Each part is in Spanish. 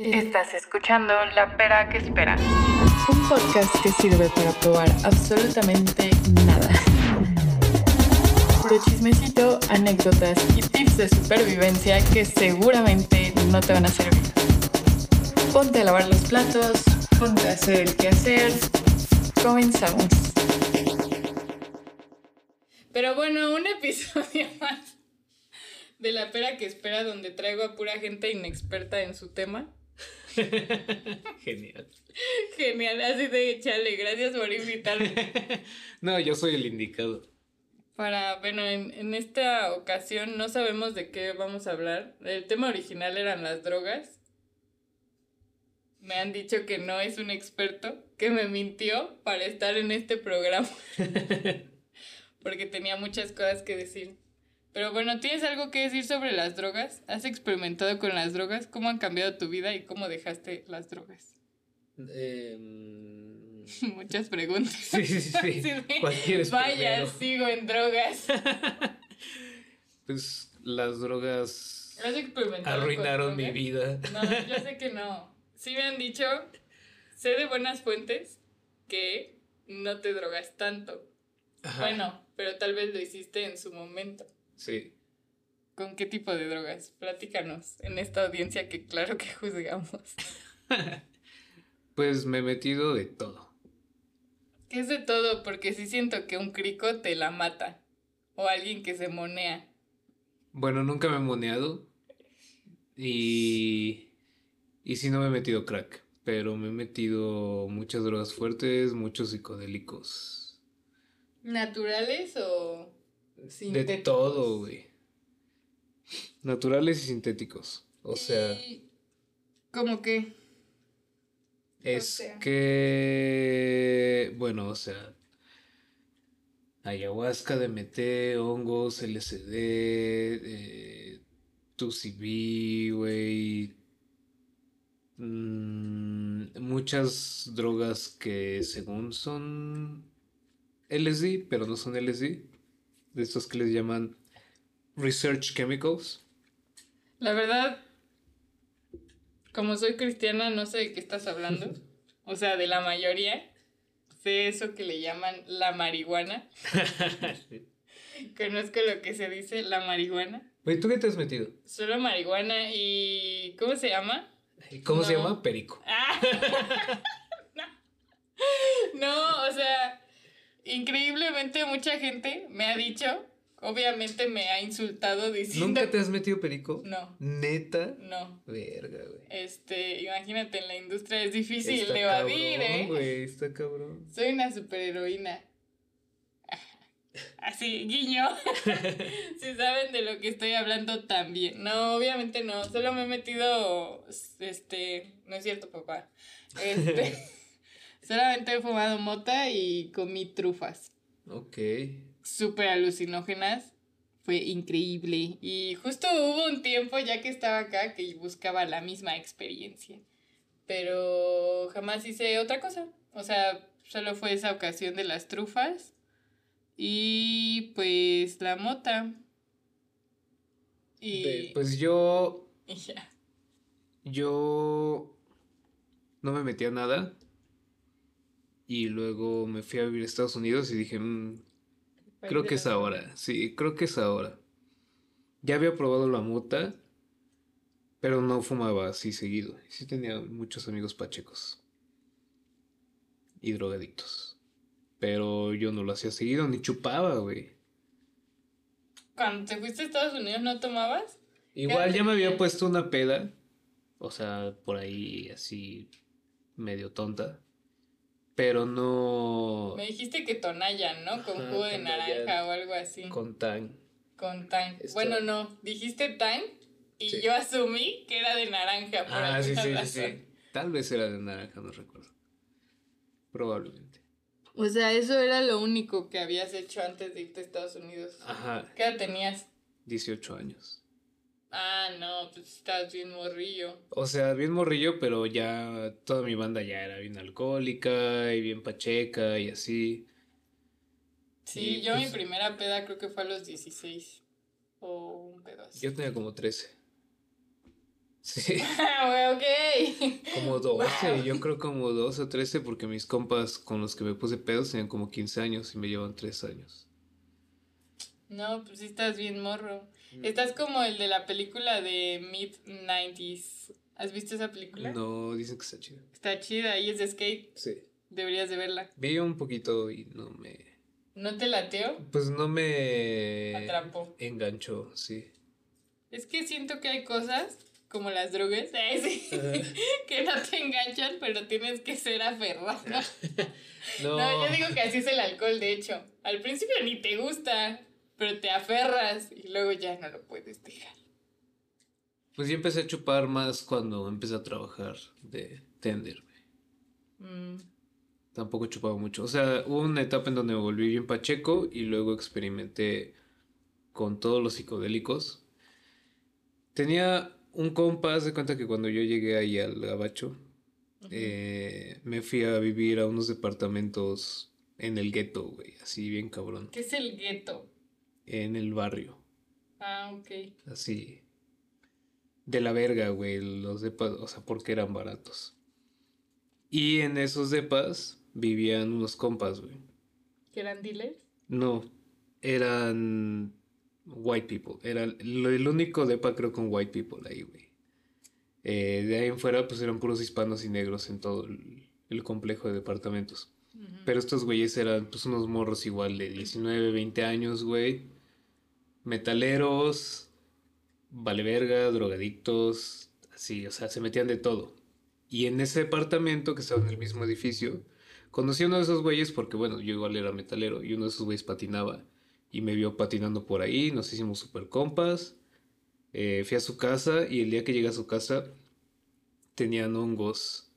Estás escuchando La Pera que Espera. Un podcast que sirve para probar absolutamente nada. Puro chismecito, anécdotas y tips de supervivencia que seguramente no te van a servir. Ponte a lavar los platos, ponte a hacer el quehacer. Comenzamos. Pero bueno, un episodio más de La Pera que Espera donde traigo a pura gente inexperta en su tema. Genial. Genial, así de chale, gracias por invitarme. no, yo soy el indicado. Para, bueno, en, en, esta ocasión no sabemos de qué vamos a hablar. El tema original eran las drogas. Me han dicho que no es un experto, que me mintió para estar en este programa. Porque tenía muchas cosas que decir. Pero bueno, ¿tienes algo que decir sobre las drogas? ¿Has experimentado con las drogas? ¿Cómo han cambiado tu vida y cómo dejaste las drogas? Eh, Muchas preguntas. Sí, sí, sí. Vaya, sigo en drogas. pues las drogas ¿Has experimentado arruinaron mi drogas? vida. No, yo sé que no. Sí me han dicho, sé de buenas fuentes que no te drogas tanto. Ajá. Bueno, pero tal vez lo hiciste en su momento. Sí. ¿Con qué tipo de drogas? Platícanos en esta audiencia que claro que juzgamos. Pues me he metido de todo. Que es de todo, porque sí siento que un crico te la mata. O alguien que se monea. Bueno, nunca me he moneado. Y. Y sí, no me he metido crack. Pero me he metido muchas drogas fuertes, muchos psicodélicos. ¿Naturales o sintéticos? De todo, güey. Naturales y sintéticos. O sea, Y- ¿Cómo que? es sea. que. Bueno, o sea. Ayahuasca, DMT, hongos, LSD, eh, 2CB, güey. mm, muchas drogas que según son LSD, pero no son LSD. De estos que les llaman Research Chemicals. La verdad, como soy cristiana, no sé de qué estás hablando. O sea, de la mayoría. Sé eso que le llaman la marihuana. Conozco lo que se dice la marihuana. Güey, ¿tú qué te has metido? Solo marihuana y... ¿Cómo se llama? ¿Y ¿Cómo se llama? Perico. Ah. no. no, o sea, increíblemente mucha gente me ha dicho, obviamente me ha insultado diciendo... ¿Nunca te has metido perico? No, ¿Neta? no. Verga, güey. Este, imagínate, en la industria es difícil Está de evadir, cabrón, ¿eh? güey, está cabrón. Soy una superheroína. Así, guiño. si saben de lo que estoy hablando también. No, obviamente no. Solo me he metido. Este. No es cierto, papá. Este. solamente he fumado mota y comí trufas. Ok. Súper alucinógenas. Fue increíble. Y justo hubo un tiempo, ya que estaba acá, que buscaba la misma experiencia. Pero jamás hice otra cosa. O sea, solo fue esa ocasión de las trufas. Y pues la mota. Y, Pues yo. ya. Yo. No me metí a nada. Y luego me fui a vivir a Estados Unidos y dije, "Mm, creo que es ahora. Sí, creo que es ahora. Ya había probado la mota. Pero no fumaba así seguido. Sí tenía muchos amigos pachecos. Y drogadictos. Pero yo no lo hacía seguido, ni chupaba, güey. Cuando te fuiste a Estados Unidos, ¿no tomabas? Igual ya me había puesto una peda. O sea, por ahí así medio tonta. Pero no Me dijiste que Tonayan, ¿no? Con Ajá, jugo de naranja o algo así. con tan. Con tan. Esto- Bueno, no, dijiste tan y Sí. yo asumí que era de naranja. Por Ah, sí, sí, sí, razón. sí. Tal vez era de naranja, no recuerdo. Probablemente. O sea, eso era lo único que habías hecho antes de irte a Estados Unidos. Ajá, ¿Qué edad tenías? 18 años. Ah, no, pues estás bien morrillo. O sea, bien morrillo, pero ya toda mi banda ya era bien alcohólica y bien pacheca y así. Sí, Y, yo pues- mi primera peda creo que fue a los 16. O un pedo así. Yo tenía como 13. Sí. Ah, ok. Como 12, yo creo como 12 o 13, porque mis compas con los que me puse pedos tenían como 15 años y me llevan 3 años. No, pues sí estás bien morro. Estás como el de la película de Mid-90s. ¿Has visto esa película? No, dicen que está chida. Está chida y es de skate. Sí. Deberías de verla. Vi un poquito y no me... ¿No te lateo? Pues no me... Atrapó. Enganchó, sí. Es que siento que hay cosas, como las drogas, eh, sí, que no te enganchan, pero tienes que ser aferrado. No. No, yo digo que así es el alcohol, de hecho. Al principio ni te gusta, pero te aferras y luego ya no lo puedes dejar. Pues yo empecé a chupar más cuando empecé a trabajar de tender. Mm, Tampoco chupaba mucho. O sea, hubo una etapa en donde me volví bien pacheco y luego experimenté con todos los psicodélicos. Tenía un compa, haz de cuenta que cuando yo llegué ahí al gabacho, eh, me fui a vivir a unos departamentos en el gueto, güey, así bien cabrón, ¿Qué es el gueto? En el barrio, Ah, ok. así de la verga, güey, los depas, o sea, porque eran baratos. Y en esos depas vivían unos compas, güey. ¿Que eran dealers? No, eran white people. Era el único depa creo con white people ahí, güey. Eh, de ahí en fuera pues eran puros hispanos y negros en todo el, el complejo de departamentos. Pero estos güeyes eran pues unos morros igual de 19, 20 años, güey. Metaleros, vale verga, drogadictos, así, o sea, se metían de todo. Y en ese departamento que estaba en el mismo edificio, conocí a uno de esos güeyes porque, bueno, yo igual era metalero y uno de esos güeyes patinaba y me vio patinando por ahí, nos hicimos super compas. Eh, fui a su casa y el día que llegué a su casa tenían hongos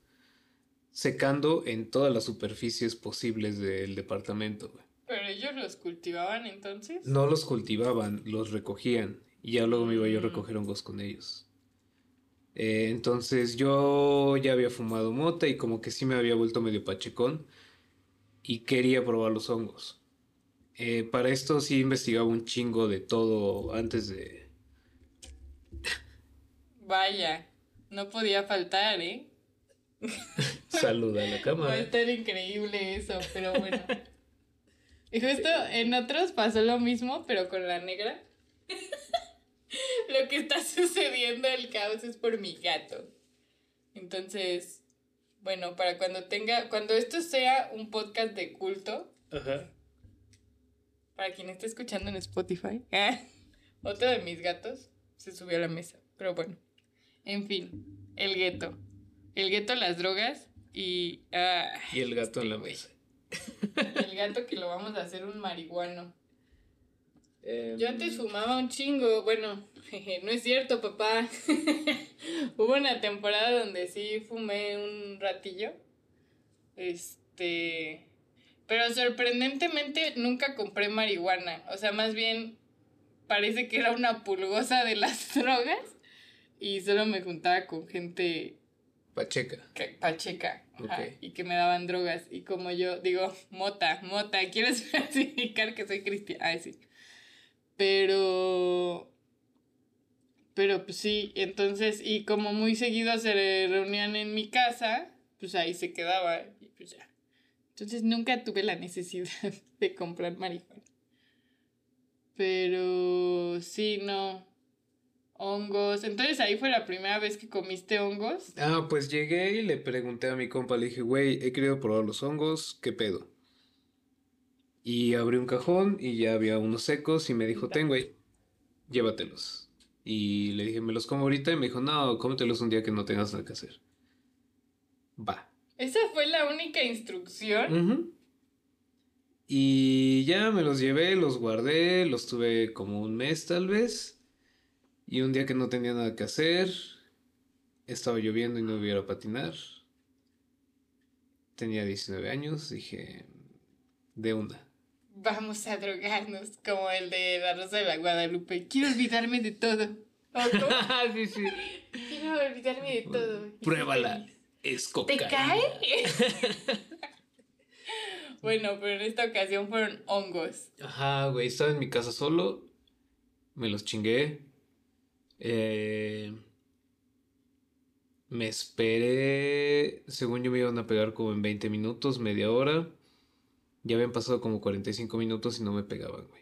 secando en todas las superficies posibles del departamento. güey. ¿Pero ellos los cultivaban entonces? No los cultivaban, los recogían y ya luego me iba yo a Mm. recoger hongos con ellos. Eh, entonces yo ya había fumado mota y como que sí me había vuelto medio pachecón y quería probar los hongos. Eh, para esto sí investigaba un chingo de todo antes de... Vaya, no podía faltar, ¿eh? Saludar a la Va a cámara. estar increíble eso, pero bueno. Y justo en otros pasó lo mismo, pero con la negra. lo que está sucediendo, el caos es por mi gato. Entonces, bueno, para cuando tenga, cuando esto sea un podcast de culto, Ajá. para quien esté escuchando en Spotify, otro de mis gatos se subió a la mesa. Pero bueno, en fin, el gueto. El gueto, las drogas y... ah, Y el gato en la güey. mesa. El gato que lo vamos a hacer un marihuano. Em, Yo antes fumaba un chingo, bueno, jeje, no es cierto, papá. Hubo una temporada donde sí fumé un ratillo. Este. Pero sorprendentemente nunca compré marihuana. O sea, más bien parece que era una pulgosa de las drogas. Y solo me juntaba con gente Pacheca. que- pacheca ajá, y que me daban drogas. Y como yo digo mota mota quieres especificar que soy cristiana. Ay sí. Pero pero pues sí entonces y como muy seguido se reunían en mi casa pues ahí se quedaba y pues ya. Entonces nunca tuve la necesidad de comprar marihuana. Pero sí no hongos entonces ahí fue la primera vez que comiste hongos Ah, pues llegué y le pregunté a mi compa, le dije, güey, he querido probar los hongos, ¿qué pedo? Y abrí un cajón y ya había unos secos y me dijo, ten, güey, llévatelos. Y le dije, ¿me los como ahorita? Y me dijo, no, cómetelos un día que no tengas nada que hacer. Va. Esa fue la única instrucción. Ujú. Y ya me los llevé, los guardé, los tuve como un mes tal vez. Y un día que no tenía nada que hacer, estaba lloviendo y no iba a ir a patinar. Tenía 19 años, dije, de una. Vamos a drogarnos, como el de la Rosa de la Guadalupe. Quiero olvidarme de todo. Sí, sí. Quiero olvidarme de todo. Pruébala, es ¿Te cae? bueno, pero en esta ocasión fueron hongos. Ajá, güey, estaba en mi casa solo, me los chingué. Eh, Me esperé, según yo me iban a pegar como en 20 minutos, media hora. Ya habían pasado como 45 minutos y no me pegaban, güey.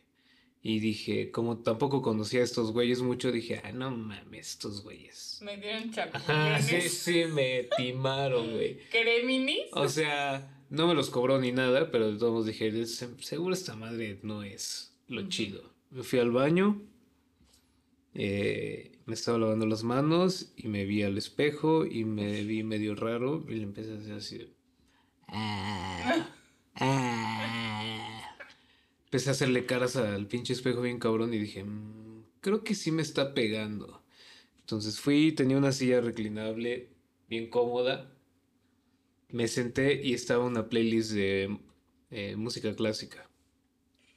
Y dije, como tampoco conocía a estos güeyes mucho, dije, ah, no mames, estos güeyes. Me dieron chapulines. Ah, sí, sí, me timaron, güey. ¿Creminis? O sea, no me los cobró ni nada, pero de todos modos dije, "Se- seguro esta madre no es lo chido. Me fui al baño, eh, me estaba lavando las manos y me vi al espejo y me vi medio raro y le empecé a hacer así. "Ah, ah". Empecé a hacerle caras al pinche espejo bien cabrón y dije, "Mm, creo que sí me está pegando. Entonces fui, tenía una silla reclinable bien cómoda. Me senté y estaba una playlist de eh, música clásica.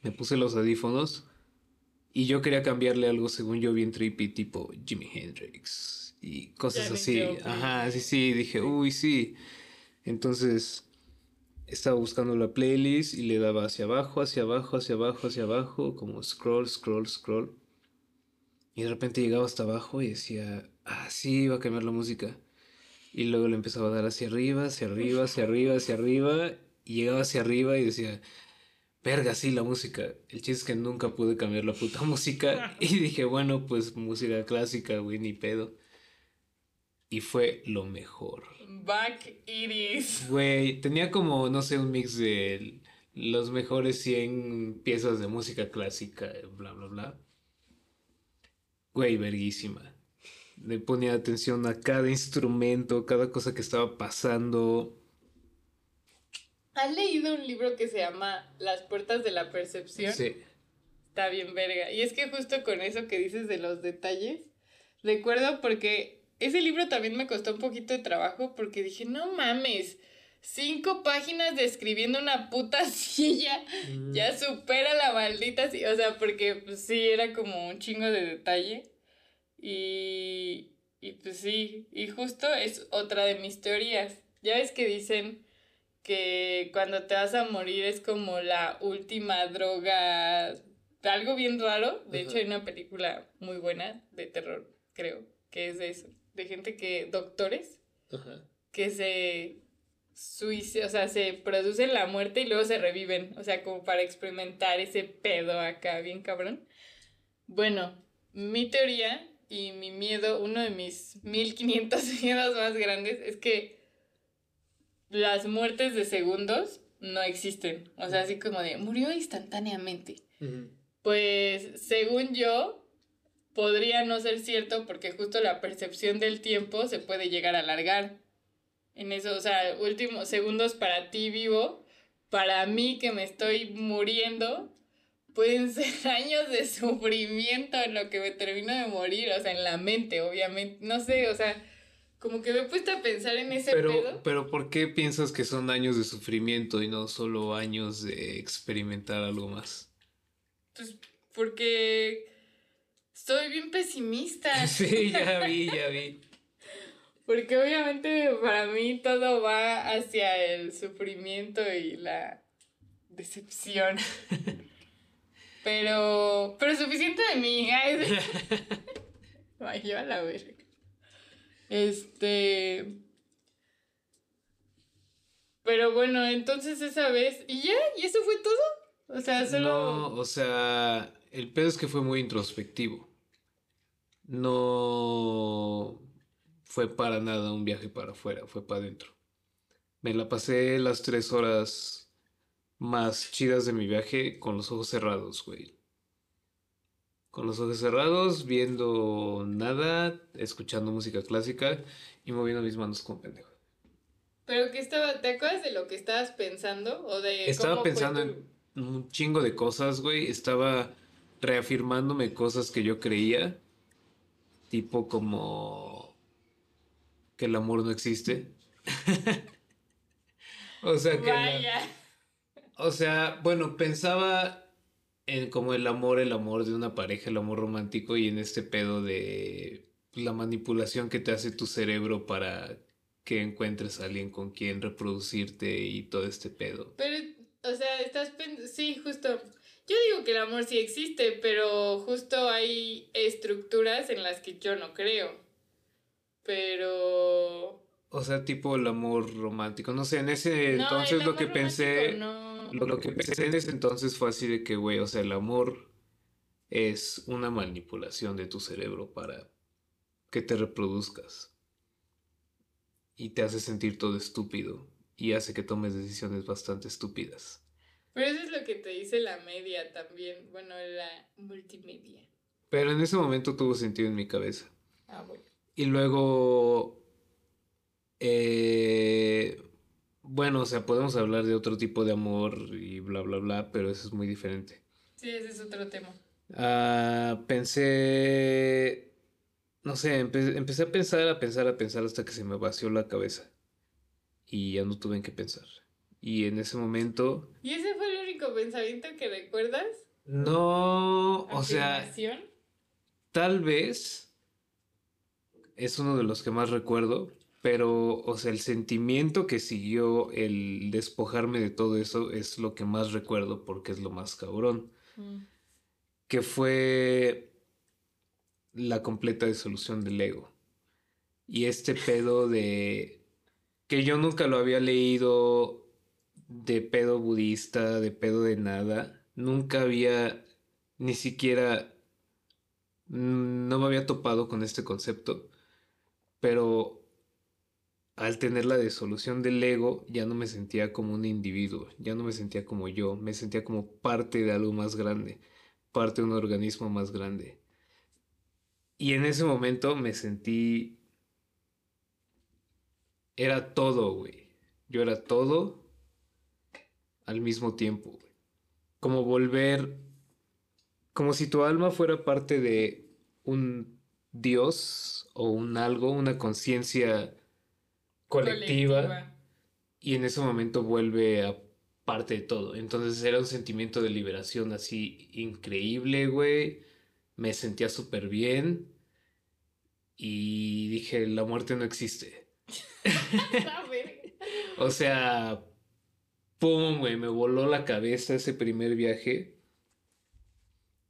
Me puse los audífonos y yo quería cambiarle algo según yo bien trippy, tipo Jimi Hendrix y cosas así. Ajá, sí, sí, dije, uy, sí. Entonces estaba buscando la playlist y le daba hacia abajo, hacia abajo, hacia abajo, hacia abajo, como scroll, scroll, scroll. Y de repente llegaba hasta abajo y decía, ah, sí, va a cambiar la música. Y luego le empezaba a dar hacia arriba, hacia arriba, hacia arriba, hacia arriba. Y llegaba hacia arriba y decía, verga, sí, la música. El chiste es que nunca pude cambiar la puta música. Y dije, bueno, pues música clásica, güey, ni pedo. Y fue lo mejor. Back Iris. Güey, tenía como, no sé, un mix de los mejores 100 piezas de música clásica, bla, bla, bla. Güey, verguísima. Le ponía atención a cada instrumento, cada cosa que estaba pasando. ¿Has leído un libro que se llama Las puertas de la percepción? Sí. Está bien verga. Y es que justo con eso que dices de los detalles, recuerdo porque ese libro también me costó un poquito de trabajo porque dije, no mames, cinco páginas describiendo una puta silla, ya supera la maldita silla. O sea, porque pues, sí, era como un chingo de detalle. Y, y pues sí, y justo es otra de mis teorías. Ya ves que dicen que cuando te vas a morir es como la última droga, algo bien raro. De hecho, hay una película muy buena de terror, creo, que es de eso. De gente que, doctores, que se suicidan, o sea, se producen la muerte y luego se reviven. O sea, como para experimentar ese pedo acá, bien cabrón. Bueno, mi teoría y mi miedo, uno de mis 1500 miedos más grandes, es que las muertes de segundos no existen. O sea, así como de murió instantáneamente. Pues según yo, podría no ser cierto porque justo la percepción del tiempo se puede llegar a alargar. En eso, o sea, últimos segundos para ti vivo, para mí que me estoy muriendo, pueden ser años de sufrimiento en lo que me termino de morir, o sea, en la mente, obviamente. No sé, o sea, como que me he puesto a pensar en ese Pero, pedo. pero ¿por qué piensas que son años de sufrimiento y no solo años de experimentar algo más? Pues porque soy bien pesimista. Sí, ya vi, ya vi. Porque obviamente para mí todo va hacia el sufrimiento y la decepción. Pero, pero suficiente de mí. ay. Ay, yo a la verga. Este. Pero bueno, entonces esa vez. ¿Y ya? ¿Y eso fue todo? O sea, solo. No, o sea, el pedo es que fue muy introspectivo. No fue para nada un viaje para afuera, fue para adentro. Me la pasé las tres horas más chidas de mi viaje con los ojos cerrados, güey. Con los ojos cerrados, viendo nada, escuchando música clásica y moviendo mis manos como pendejo. Pero que estaba. ¿Te acuerdas de lo que estabas pensando? ¿O de Estaba cómo fue pensando tu- en un chingo de cosas, güey. Estaba reafirmándome cosas que yo creía. Tipo como que el amor no existe. o sea que la- o sea, bueno, pensaba en como el amor, el amor de una pareja, el amor romántico y en este pedo de la manipulación que te hace tu cerebro para que encuentres a alguien con quien reproducirte y todo este pedo. Pero, o sea, estás pensando, sí, justo. Yo digo que el amor sí existe, pero justo hay estructuras en las que yo no creo. pero... O sea, tipo el amor romántico. No sé, en ese entonces lo que pensé... Lo, que pensé en ese entonces fue así de que, güey, o sea, el amor es una manipulación de tu cerebro para que te reproduzcas. Y te hace sentir todo estúpido. Y hace que tomes decisiones bastante estúpidas. Pero eso es lo que te dice la media también. Bueno, la multimedia. Pero en ese momento tuvo sentido en mi cabeza. Ah, bueno. Y luego, eh, bueno, o sea, podemos hablar de otro tipo de amor y bla, bla, bla, pero eso es muy diferente. Sí, ese es otro tema. Ah, pensé, no sé, empecé a pensar, a pensar, a pensar hasta que se me vació la cabeza. Y ya no tuve en qué pensar. Y en ese momento... ¿Y ese fue el único pensamiento que recuerdas? No, o sea... Tal vez es uno de los que más recuerdo, pero, o sea, el sentimiento que siguió el despojarme de todo eso es lo que más recuerdo porque es lo más cabrón. Mm. Que fue la completa disolución del ego. Y este pedo de que yo nunca lo había leído de pedo budista, de pedo de nada. Nunca había ni siquiera Mm, no me había topado con este concepto, pero al tener la disolución del ego ya no me sentía como un individuo, ya no me sentía como yo, me sentía como parte de algo más grande, parte de un organismo más grande. Y en ese momento me sentí... Era todo, güey. Yo era todo al mismo tiempo. Como volver como si tu alma fuera parte de un Dios o un algo, una conciencia colectiva, y en ese momento vuelve a parte de todo. Entonces era un sentimiento de liberación así increíble, güey. Me sentía súper bien y dije, la muerte no existe. o sea, pum, güey, me voló la cabeza ese primer viaje.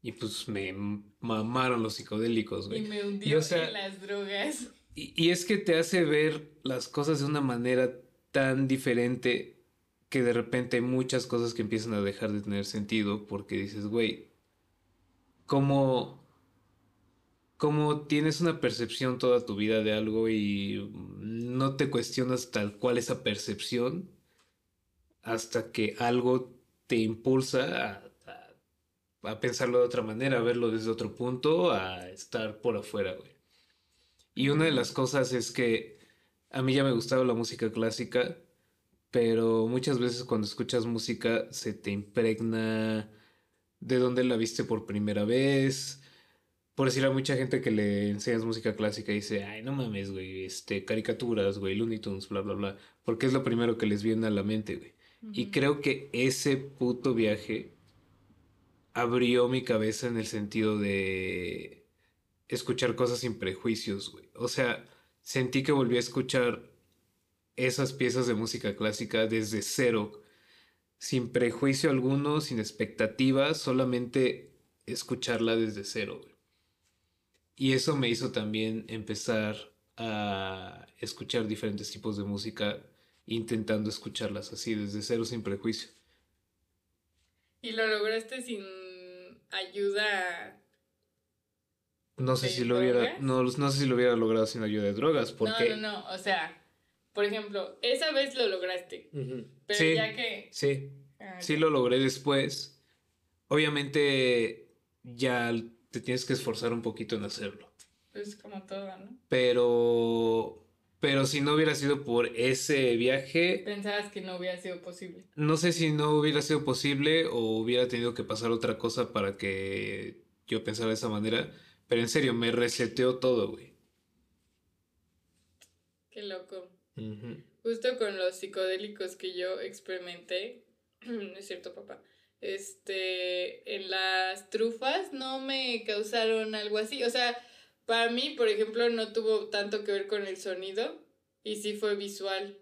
Y pues me mamaron los psicodélicos, güey. Y me hundió en las drogas. Y, es que te hace ver las cosas de una manera tan diferente que de repente hay muchas cosas que empiezan a dejar de tener sentido porque dices, güey, ¿cómo, cómo tienes una percepción toda tu vida de algo y no te cuestionas tal cual esa percepción hasta que algo te impulsa a a pensarlo de otra manera, a verlo desde otro punto, a estar por afuera, güey. Y una de las cosas es que a mí ya me gustaba la música clásica, pero muchas veces cuando escuchas música se te impregna de dónde la viste por primera vez. Por decir a mucha gente que le enseñas música clásica y dice, ay, no mames, güey, este, caricaturas, güey, Looney Tunes, bla, bla, bla, porque es lo primero que les viene a la mente, güey. Y creo que ese puto viaje abrió mi cabeza en el sentido de escuchar cosas sin prejuicios, güey. O sea, sentí que volví a escuchar esas piezas de música clásica desde cero, sin prejuicio alguno, sin expectativas, solamente escucharla desde cero. Y eso me hizo también empezar a escuchar diferentes tipos de música, intentando escucharlas así, desde cero, sin prejuicio. ¿Y lo lograste sin ayuda. No sé si lo hubiera, no, no, sé si lo hubiera logrado sin ayuda de drogas, porque... No, no, no, o sea, por ejemplo, esa vez lo lograste, pero ya que... Sí, ah, sí lo logré después. Obviamente ya te tienes que esforzar un poquito en hacerlo. Pues como todo, ¿no? Pero pero si no hubiera sido por ese viaje... Pensabas que no hubiera sido posible. No sé si no hubiera sido posible o hubiera tenido que pasar otra cosa para que yo pensara de esa manera. Pero en serio, me reseteó todo, güey. Qué loco. Justo con los psicodélicos que yo experimenté, es cierto, papá. Este, en las trufas no me causaron algo así. O sea, para mí, por ejemplo, no tuvo tanto que ver con el sonido y sí fue visual.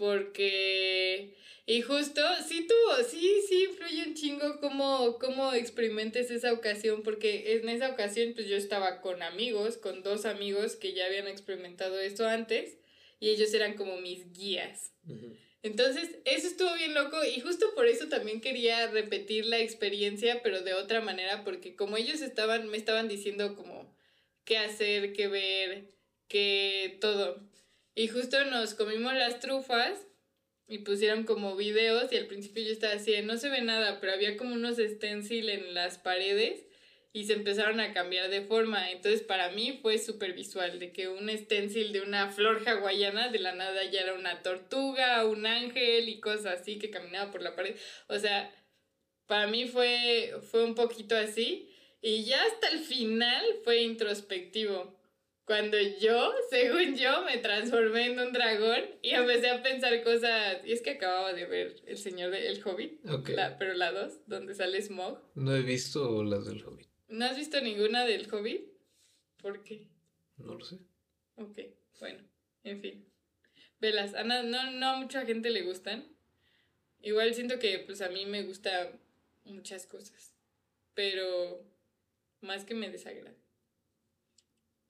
Porque... Y justo, sí tuvo, sí, sí influye un chingo cómo, cómo experimentes esa ocasión, porque en esa ocasión pues yo estaba con amigos, con dos amigos que ya habían experimentado esto antes, y ellos eran como mis guías. Entonces, eso estuvo bien loco y justo por eso también quería repetir la experiencia, pero de otra manera, porque como ellos estaban, me estaban diciendo como qué hacer, qué ver, qué todo. Y justo nos comimos las trufas y pusieron como videos y al principio yo estaba así, no se ve nada, pero había como unos stencil en las paredes y se empezaron a cambiar de forma. Entonces para mí fue súper visual, de que un stencil de una flor hawaiana de la nada ya era una tortuga, un ángel y cosas así que caminaba por la pared. O sea, para mí fue, fue un poquito así. Y ya hasta el final fue introspectivo. Cuando yo, según yo, me transformé en un dragón y empecé a pensar cosas. Y es que acababa de ver El Señor del Hobbit, pero la 2, donde sale Smog. No he visto las del Hobbit. ¿No has visto ninguna del Hobbit? ¿Por qué? No lo sé. Ok, bueno, en fin. Velas, a no, no a mucha gente le gustan. Igual siento que pues a mí me gusta muchas cosas. Pero más que me desagrada.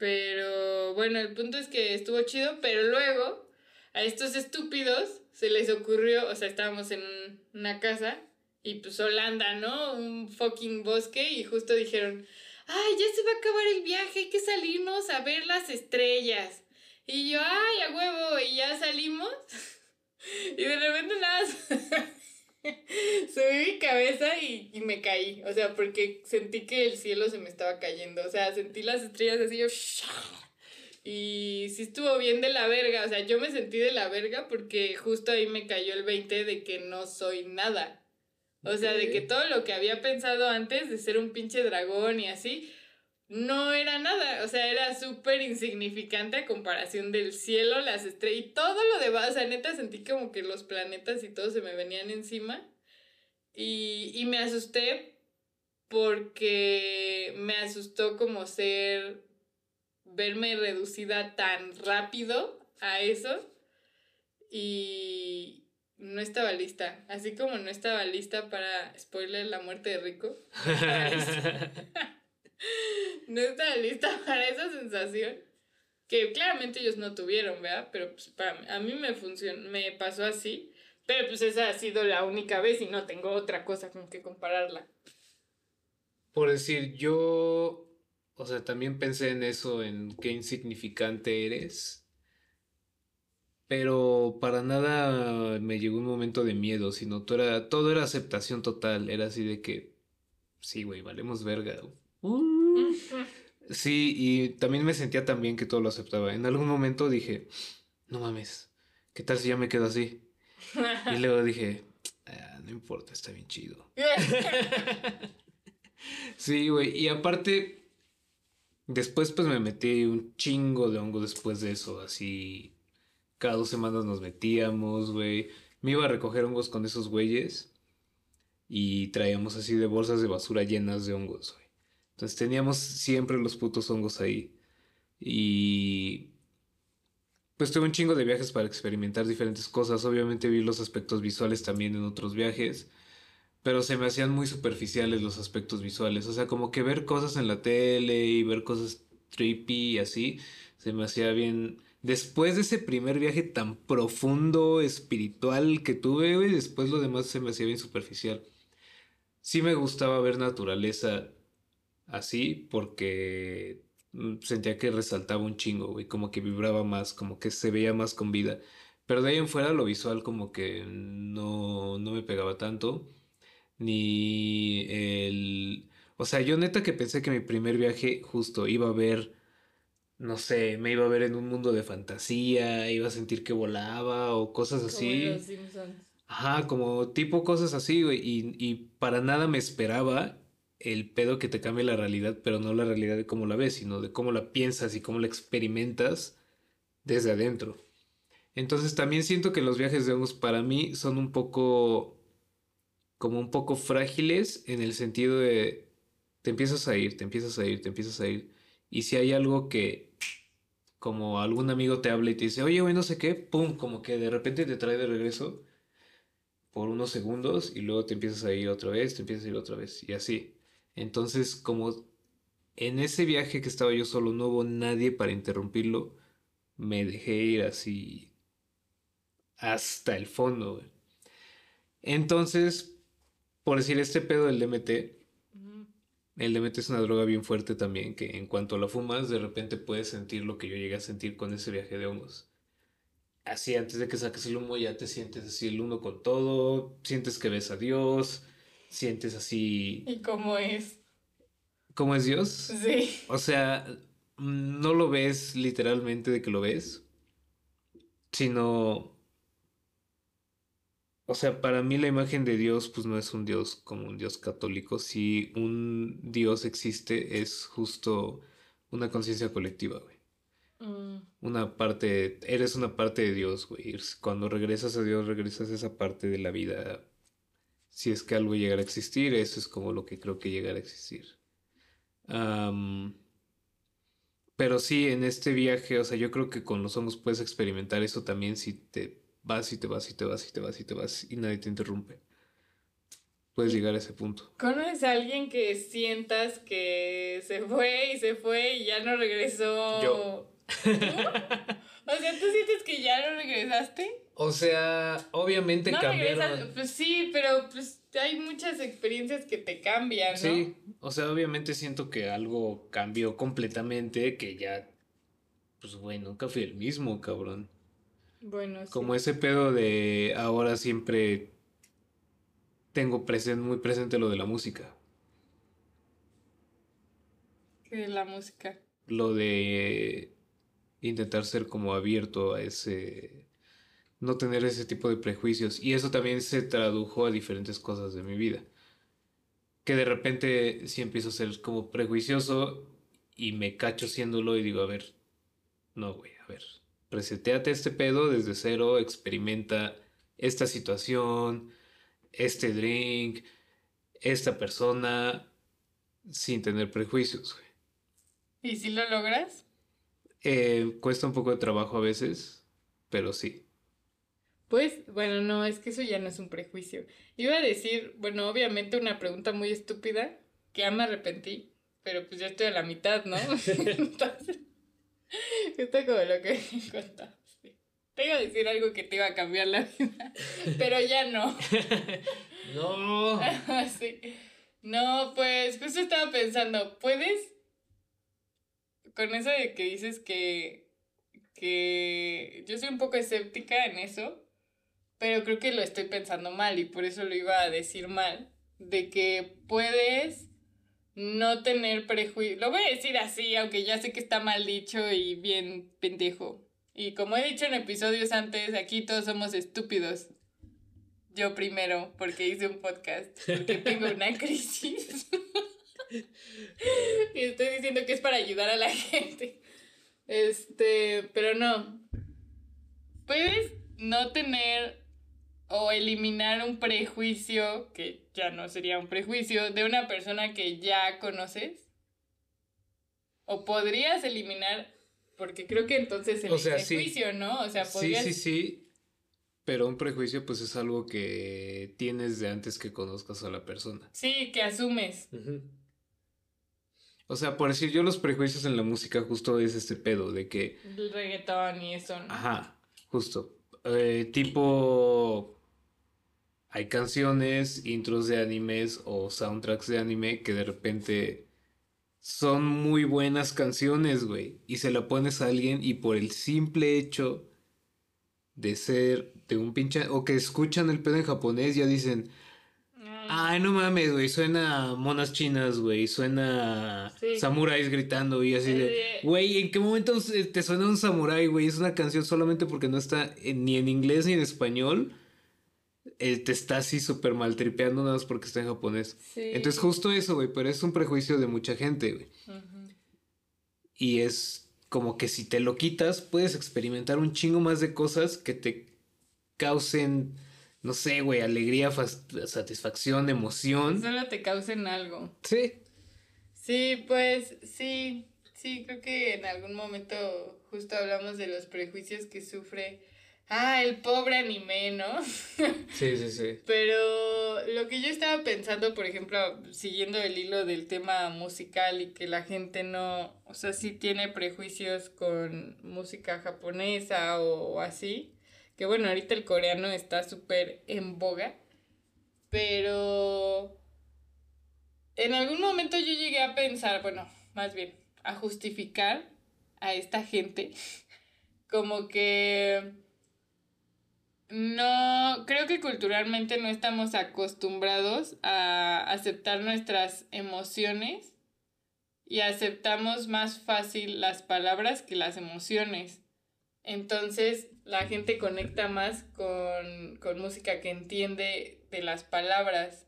Pero bueno, el punto es que estuvo chido, pero luego a estos estúpidos se les ocurrió, o sea, estábamos en una casa y pues Holanda, ¿no? Un fucking bosque y justo dijeron, ay, ya se va a acabar el viaje, hay que salirnos a ver las estrellas. Y yo, ay, a huevo, y ya salimos. y de repente nada, subí mi cabeza y, y, me caí. O sea, porque sentí que el cielo se me estaba cayendo. O sea, sentí las estrellas así, yo, y sí estuvo bien de la verga. O sea, yo me sentí de la verga porque justo ahí me cayó el 20 de que no soy nada. O sea, de que todo lo que había pensado antes de ser un pinche dragón y así, no era nada. O sea, era súper insignificante a comparación del cielo, las estrellas y todo lo demás. O sea, neta sentí como que los planetas y todo se me venían encima. Y, y me asusté porque me asustó como ser, verme reducida tan rápido a eso. Y, no estaba lista. Así como no estaba lista para spoiler la muerte de Rico. no estaba lista para esa sensación. Que claramente ellos no tuvieron, ¿verdad? Pero pues para a mí me funcionó, me pasó así. Pero pues esa ha sido la única vez y no tengo otra cosa con que compararla. Por decir, yo, o sea, también pensé en eso, en qué insignificante eres pero para nada me llegó un momento de miedo, sino todo era, todo era aceptación total. Era así de que, sí, güey, valemos verga. Uh. Sí, y también me sentía también que todo lo aceptaba. En algún momento dije, no mames, ¿qué tal si ya me quedo así? Y luego dije, ah, no importa, está bien chido. sí, güey, y aparte, después pues me metí un chingo de hongo después de eso, así cada dos semanas nos metíamos, güey. Me iba a recoger hongos con esos güeyes. Y traíamos así de bolsas de basura llenas de hongos. Entonces teníamos siempre los putos hongos ahí. Y pues tuve un chingo de viajes para experimentar diferentes cosas. Obviamente vi los aspectos visuales también en otros viajes. Pero se me hacían muy superficiales los aspectos visuales. O sea, como que ver cosas en la tele y ver cosas trippy y así. Se me hacía bien después de ese primer viaje tan profundo, espiritual que tuve, güey, después lo demás se me hacía bien superficial. Sí me gustaba ver naturaleza así porque mm, sentía que resaltaba un chingo, güey, como que vibraba más, como que se veía más con vida. Pero de ahí en fuera lo visual como que no, no me pegaba tanto. Ni el... O sea, yo neta que pensé que mi primer viaje justo iba a ver no sé, me iba a ver en un mundo de fantasía, iba a sentir que volaba o cosas así. Ajá, como tipo cosas así, güey. Y, y para nada me esperaba el pedo que te cambie la realidad, pero no la realidad de cómo la ves, sino de cómo la piensas y cómo la experimentas desde adentro. Entonces también siento que los viajes de hongos para mí son un poco como un poco frágiles en el sentido de te empiezas a ir, te empiezas a ir, te empiezas a ir. Y si hay algo que como algún amigo te habla y te dice, oye, güey, no sé qué, pum, como que de repente te trae de regreso por unos segundos y luego te empiezas a ir otra vez, te empiezas a ir otra vez y así. Entonces, como en ese viaje que estaba yo solo, no hubo nadie para interrumpirlo, me dejé ir así hasta el fondo, güey. Entonces, por decir este pedo del DMT, el DMT es una droga bien fuerte también, que en cuanto la fumas, de repente puedes sentir lo que yo llegué a sentir con ese viaje de hongos. Así, antes de que saques el humo, ya te sientes así el uno con todo, sientes que ves a Dios, sientes así... ¿Y cómo es? ¿Cómo es Dios? Sí. O sea, no lo ves literalmente de que lo ves, sino o sea, para mí la imagen de Dios, pues no es un Dios como un Dios católico. Si un Dios existe, es justo una conciencia colectiva, güey. Mm. Una parte, eres una parte de Dios, güey. Cuando regresas a Dios, regresas a esa parte de la vida. Si es que algo llegara a existir, eso es como lo que creo que llegará a existir. pero sí, en este viaje, o sea, yo creo que con los hongos puedes experimentar eso también si te vas y te vas y te vas y te vas y te vas y nadie te interrumpe. Puedes llegar a ese punto. ¿Conoces a alguien que sientas que se fue y se fue y ya no regresó? Yo. O sea, ¿tú sientes que ya no regresaste? O sea, obviamente no cambiaron. Pues sí, pero pues hay muchas experiencias que te cambian, ¿no? Sí, o sea, obviamente siento que algo cambió completamente, que ya, pues güey, nunca fui el mismo, cabrón. Bueno, Como ese pedo de ahora siempre tengo presente, muy presente lo de la música. ¿Qué de la música? Lo de intentar ser como abierto a ese... no tener ese tipo de prejuicios. Y eso también se tradujo a diferentes cosas de mi vida. Que de repente sí empiezo a ser como prejuicioso y me cacho siéndolo y digo, a ver, no, güey, a ver, reseteate este pedo desde cero, experimenta esta situación, este drink, esta persona, sin tener prejuicios. ¿Y si lo logras? Eh, cuesta un poco de trabajo a veces, pero sí. Pues, bueno, no, es que eso ya no es un prejuicio. Iba a decir, bueno, obviamente una pregunta muy estúpida, que ya me arrepentí, pero pues ya estoy a la mitad, ¿no? Entonces, Esto como lo que me contaste. Te iba a decir algo que te iba a cambiar la vida, pero ya no. no. sí. No, pues justo estaba pensando, ¿puedes? Con eso de que dices que, que yo soy un poco escéptica en eso, pero creo que lo estoy pensando mal y por eso lo iba a decir mal, de que puedes no tener prejuicio. Lo voy a decir así, aunque ya sé que está mal dicho y bien pendejo. Y como he dicho en episodios antes, aquí todos somos estúpidos. Yo primero, porque hice un podcast, porque tengo una crisis. y estoy diciendo que es para ayudar a la gente. Este, pero no. Puedes no tener o eliminar un prejuicio, que ya no sería un prejuicio, de una persona que ya conoces? ¿O podrías eliminar, porque creo que entonces el prejuicio, ¿no? O sea, podrías... Sí, sí, sí. Pero un prejuicio pues es algo que tienes de antes que conozcas a la persona. Sí, que asumes. O sea, por decir yo los prejuicios en la música justo es este pedo de que... El reggaetón y eso, ¿no? Ajá, justo. Eh, tipo hay canciones, intros de animes o soundtracks de anime que de repente son muy buenas canciones, güey. Y se la pones a alguien y por el simple hecho de ser de un pinche... o que escuchan el pedo en japonés ya dicen... Ay, no mames, güey, suena monas chinas, güey, suena samuráis gritando y así de, güey, ¿en qué momento te suena un samurái, güey? Es una canción solamente porque no está ni en inglés ni en español te está así súper mal tripeando nada más porque está en japonés. Entonces, justo eso, güey, pero es un prejuicio de mucha gente, güey. Y es como que si te lo quitas, puedes experimentar un chingo más de cosas que te causen, no sé, güey, alegría, satisfacción, emoción. Solo te causen algo. Sí. Sí, pues sí. Sí, creo que en algún momento justo hablamos de los prejuicios que sufre. Ah, el pobre anime, ¿no? Sí, sí, sí. Pero lo que yo estaba pensando, por ejemplo, siguiendo el hilo del tema musical y que la gente no, o sea, sí tiene prejuicios con música japonesa o, así, que bueno, ahorita el coreano está súper en boga, pero en algún momento yo llegué a pensar, bueno, más bien, a justificar a esta gente como que no, creo que culturalmente no estamos acostumbrados a aceptar nuestras emociones y aceptamos más fácil las palabras que las emociones. Entonces la gente conecta más con, música que entiende de las palabras.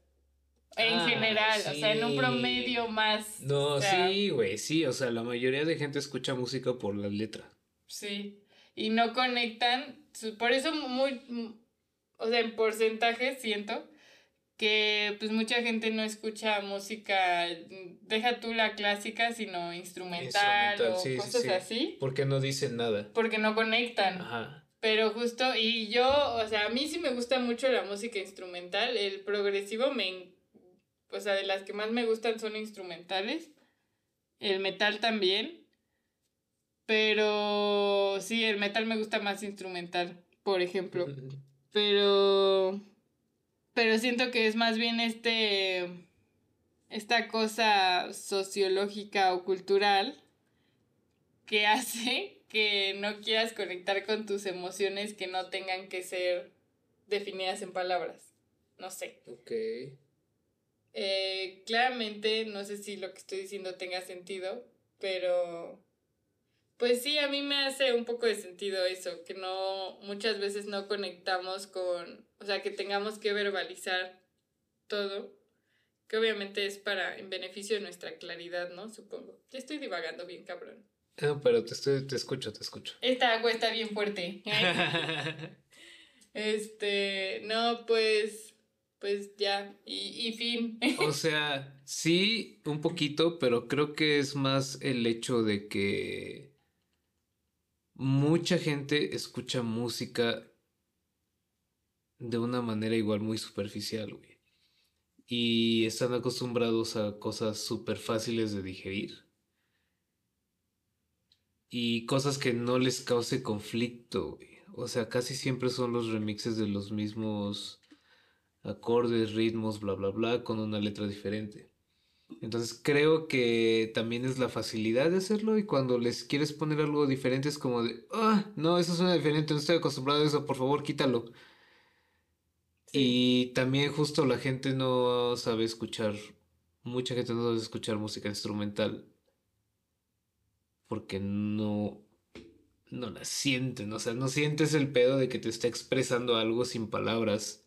En ah, general, o sea, en un promedio más. No, sí, güey, sí, o sea, la mayoría de gente escucha música por la letra. Sí, y no conectan, por eso muy, o sea, en porcentaje siento que pues mucha gente no escucha música, deja tú la clásica, sino instrumental, o cosas así. Porque no dicen nada. Porque no conectan. Ajá. Pero justo, y yo, o sea, a mí sí me gusta mucho la música instrumental, el progresivo me, o sea, de las que más me gustan son instrumentales, el metal también, pero sí, el metal me gusta más instrumental, por ejemplo. Pero pero siento que es más bien este esta cosa sociológica o cultural que hace que no quieras conectar con tus emociones que no tengan que ser definidas en palabras. No sé. Ok. Eh, claramente, no sé si lo que estoy diciendo tenga sentido, pero pues sí, a mí me hace un poco de sentido eso, que no, muchas veces no conectamos con, o sea, que tengamos que verbalizar todo, que obviamente es para, en beneficio de nuestra claridad, ¿no? Supongo. Ya estoy divagando bien, cabrón. No, pero te, estoy, te escucho, te escucho. Esta agua está bien fuerte. este, no, pues, pues ya, y, y fin. o sea, sí, un poquito, pero creo que es más el hecho de que mucha gente escucha música de una manera igual muy superficial, güey. Y están acostumbrados a cosas súper fáciles de digerir. Y cosas que no les cause conflicto, güey. O sea, casi siempre son los remixes de los mismos acordes, ritmos, bla, bla, bla, con una letra diferente. Entonces creo que también es la facilidad de hacerlo y cuando les quieres poner algo diferente es como de, ah, no, eso suena diferente, no estoy acostumbrado a eso, por favor quítalo. Y también justo la gente no sabe escuchar, mucha gente no sabe escuchar música instrumental porque no, no la sienten, o sea, no sientes el pedo de que te está expresando algo sin palabras,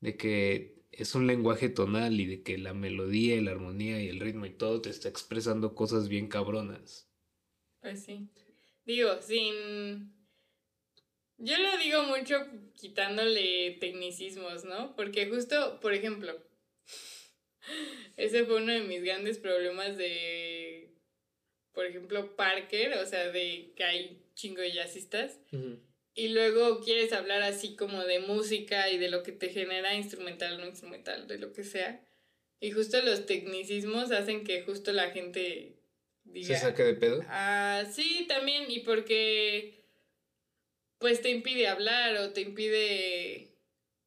de que es un lenguaje tonal y de que la melodía y la armonía y el ritmo y todo te está expresando cosas bien cabronas. Pues sí. Digo, sin... Yo lo digo mucho quitándole tecnicismos, ¿no? Porque justo, por ejemplo, ese fue uno de mis grandes problemas de, por ejemplo, Parker, o sea, de que hay chingo de jazzistas y luego quieres hablar así como de música y de lo que te genera instrumental, no instrumental, de lo que sea. Y justo los tecnicismos hacen que justo la gente diga... ¿Se saque de pedo? Ah, sí, también, y porque pues te impide hablar o te impide...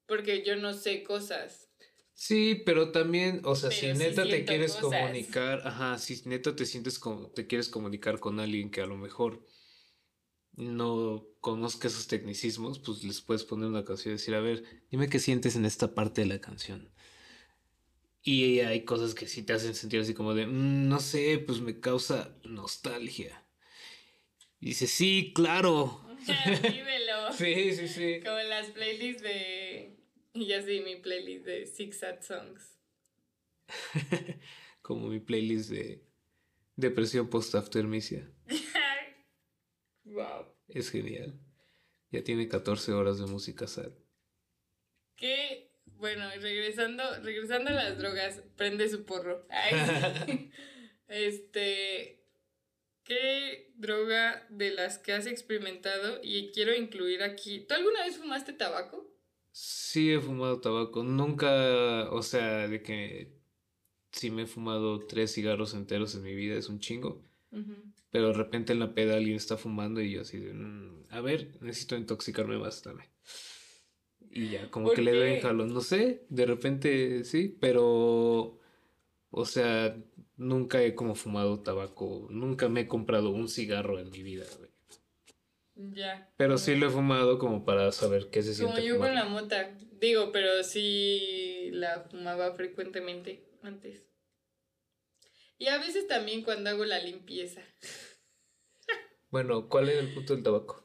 porque yo no sé cosas. Sí, pero también, o sea, si neta te quieres comunicar, ajá, si neta te sientes como, te quieres comunicar con alguien que a lo mejor no conozca esos tecnicismos, pues les puedes poner una canción y decir, a ver, dime qué sientes en esta parte de la canción. Y hay cosas que sí te hacen sentir así como de, mm, no sé, pues me causa nostalgia. Y dice, sí, claro. sí, sí, sí. Como las playlists de... Y ya sí, mi playlist de Six Sad Songs. como mi playlist de depresión post-aftermisia. Wow. Es genial. Ya tiene 14 horas de música sad. Que, bueno, regresando, regresando a las drogas, prende su porro. este. ¿qué droga de las que has experimentado y quiero incluir aquí? ¿Tú alguna vez fumaste tabaco? Sí he fumado tabaco, nunca, o sea, de que sí me he fumado tres cigarros enteros en mi vida, es un chingo. Pero de repente en la peda alguien está fumando y yo así de, "Mm, a ver, necesito intoxicarme más también. Y ya, como ¿Por que le doy jalón, no sé, de repente sí, pero, o sea, nunca he como fumado tabaco, nunca me he comprado un cigarro en mi vida, güey. Ya. Pero sí lo he fumado como para saber qué se Como siente yo con la mota. Digo, pero sí la fumaba frecuentemente antes. Y a veces también cuando hago la limpieza. Bueno, ¿cuál era el punto del tabaco?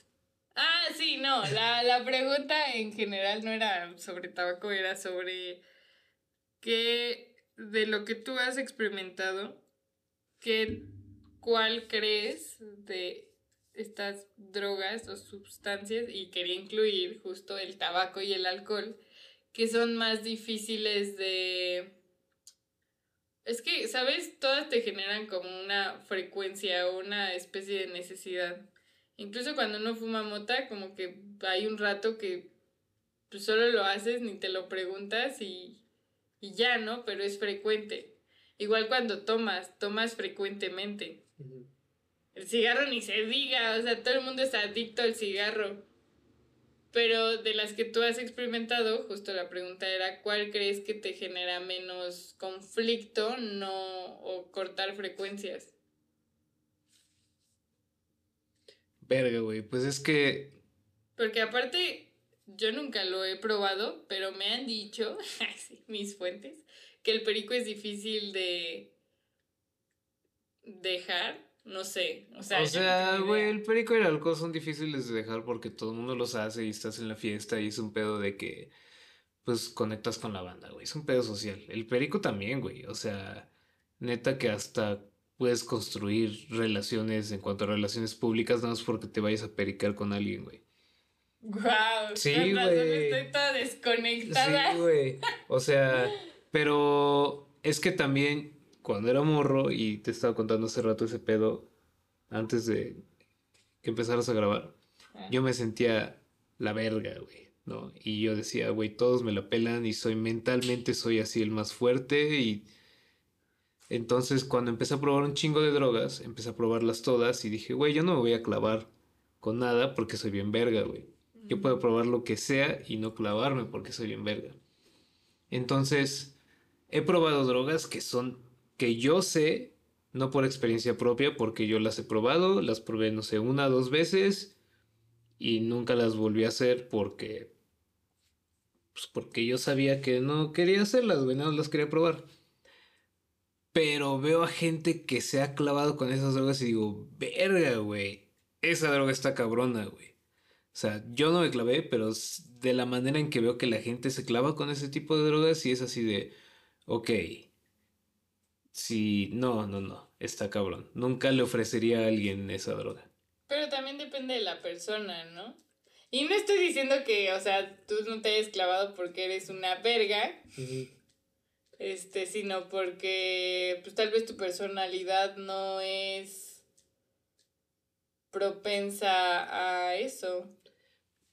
Ah, sí, no. La, la pregunta en general no era sobre tabaco, era sobre qué de lo que tú has experimentado, qué, cuál crees de estas drogas o sustancias, y quería incluir justo el tabaco y el alcohol, que son más difíciles de... Es que, ¿sabes? Todas te generan como una frecuencia o una especie de necesidad. Incluso cuando uno fuma mota, como que hay un rato que pues, solo lo haces, ni te lo preguntas y, y ya, ¿no? Pero es frecuente. Igual cuando tomas, tomas frecuentemente. El cigarro ni se diga, o sea, todo el mundo es adicto al cigarro. Pero de las que tú has experimentado, justo la pregunta era, ¿cuál crees que te genera menos conflicto no o cortar frecuencias? Verga, güey, pues es que Porque aparte, yo nunca lo he probado, pero me han dicho, mis fuentes, que el perico es difícil de dejar. No sé, o sea, O no sea, güey, el perico y el alcohol son difíciles de dejar porque todo el mundo los hace y estás en la fiesta y es un pedo de que, pues, conectas con la banda, güey. Es un pedo social. El perico también, güey. O sea, neta que hasta puedes construir relaciones en cuanto a relaciones públicas, nada más porque te vayas a pericar con alguien, güey. Sí, güey. estoy toda desconectada. Sí, güey. O sea, pero es que también cuando era morro y te estaba contando hace rato ese pedo, antes de que empezaras a grabar, Ah. yo me sentía la verga, güey, ¿no? Y yo decía, güey, todos me la pelan y soy mentalmente, soy así el más fuerte y entonces cuando empecé a probar un chingo de drogas, empecé a probarlas todas y dije, güey, yo no me voy a clavar con nada porque soy bien verga, güey. Yo puedo probar lo que sea y no clavarme porque soy bien verga. Entonces, he probado drogas que son, que yo sé, no por experiencia propia, porque yo las he probado, las probé, no sé, una dos veces y nunca las volví a hacer porque, pues porque yo sabía que no quería hacerlas, güey, no las quería probar. Pero veo a gente que se ha clavado con esas drogas y digo, verga, güey, esa droga está cabrona, güey. O sea, yo no me clavé, pero de la manera en que veo que la gente se clava con ese tipo de drogas, sí es así de, ok, sí, no, no, no, está cabrón. Nunca le ofrecería a alguien esa droga. Pero también depende de la persona, ¿no? Y no estoy diciendo que, o sea, tú no te hayas clavado porque eres una verga, este, sino porque, pues tal vez tu personalidad no es propensa a eso.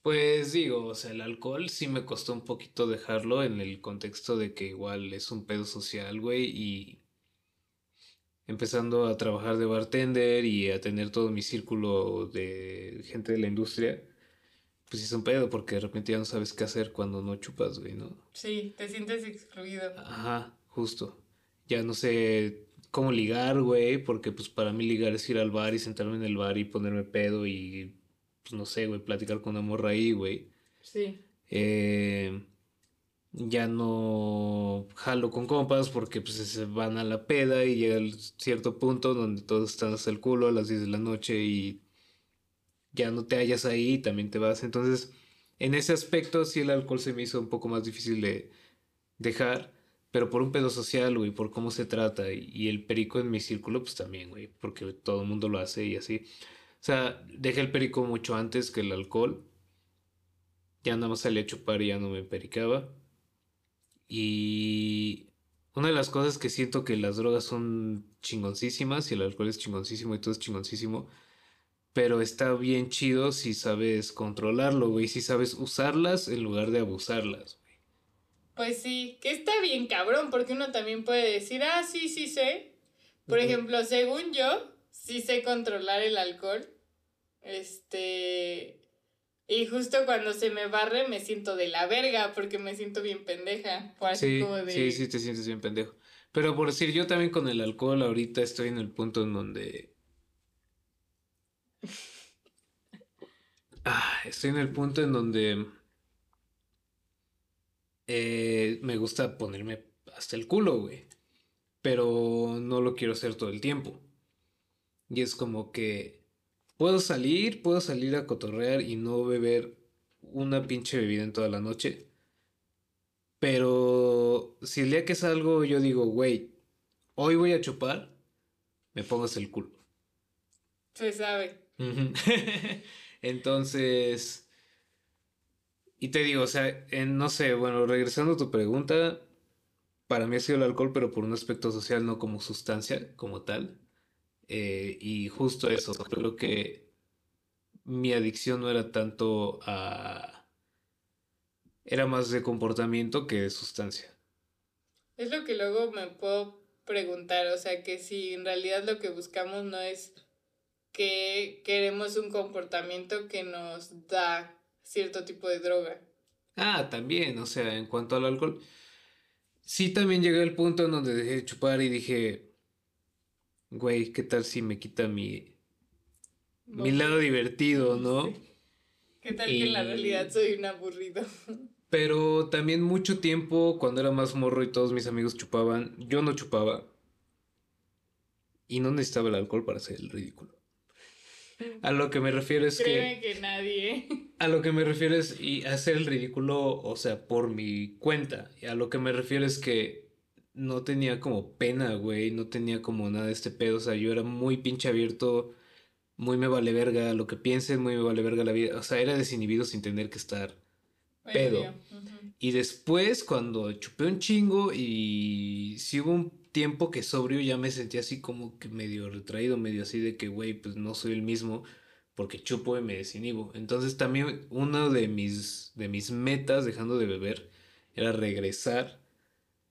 Pues digo, o sea, el alcohol sí me costó un poquito dejarlo en el contexto de que igual es un pedo social, güey, y empezando a trabajar de bartender y a tener todo mi círculo de gente de la industria, pues es un pedo porque de repente ya no sabes qué hacer cuando no chupas, güey, ¿no? Sí, te sientes excluido. Ajá, justo. Ya no sé cómo ligar, güey, porque pues para mí ligar es ir al bar y sentarme en el bar y ponerme pedo y, pues no sé, güey, platicar con una morra ahí, güey. Sí. Eh, ya no jalo con compas porque pues se van a la peda y llega cierto punto donde todos están hasta el culo a las 10 de la noche y ya no te hallas ahí y también te vas. Entonces, en ese aspecto sí el alcohol se me hizo un poco más difícil de dejar, pero por un pedo social, güey, por cómo se trata y, el perico en mi círculo, pues también, güey, porque todo el mundo lo hace y así. O sea, dejé el perico mucho antes que el alcohol. Ya nada más salía a chupar y ya no me pericaba. Y una de las cosas que siento que las drogas son chingoncísimas y el alcohol es chingoncísimo y todo es chingoncísimo. Pero está bien chido si sabes controlarlo, güey. Si sabes usarlas en lugar de abusarlas, güey. Pues sí, que está bien cabrón, porque uno también puede decir, ah, sí, sí sé. Por ejemplo, según yo, sí sé controlar el alcohol. Este. Y justo cuando se me barre me siento de la verga porque me siento bien pendeja. sí, sí, sí, te sientes bien pendejo. Pero por decir, yo también con el alcohol ahorita estoy en el punto en donde... Ah, estoy en el punto en donde... Eh, me gusta ponerme hasta el culo, güey. Pero no lo quiero hacer todo el tiempo. Y es como que Puedo salir, puedo salir a cotorrear y no beber una pinche bebida en toda la noche. Pero si el día que salgo yo digo, güey, hoy voy a chupar, me pongas el culo. Se sabe. Entonces, y te digo, o sea, no sé, bueno, regresando a tu pregunta, para mí ha sido el alcohol, pero por un aspecto social, no como sustancia, como tal. Eh, y justo eso, creo que mi adicción no era tanto a... Era más de comportamiento que de sustancia. Es lo que luego me puedo preguntar, o sea, que si en realidad lo que buscamos no es que queremos un comportamiento que nos da cierto tipo de droga. Ah, también, o sea, en cuanto al alcohol, sí también llegué al punto en donde dejé de chupar y dije, güey, ¿qué tal si me quita mi, mi lado divertido, no? ¿Qué tal que en la realidad soy un aburrido? Pero también mucho tiempo, cuando era más morro y todos mis amigos chupaban, yo no chupaba. Y no necesitaba el alcohol para hacer el ridículo. A lo que me refiero es Créeme que... que nadie. A lo que me refiero es y hacer el ridículo, o sea, por mi cuenta. Y a lo que me refiero es que no tenía como pena, güey, no tenía como nada de este pedo, o sea, yo era muy pinche abierto, muy me vale verga lo que piensen, muy me vale verga la vida, o sea, era desinhibido sin tener que estar pedo. Y después, cuando chupé un chingo y si hubo un tiempo que sobrio, ya me sentía así como que medio retraído, medio así de que, güey, pues no soy el mismo porque chupo y me desinhibo. Entonces también uno de mis, de mis metas dejando de beber era regresar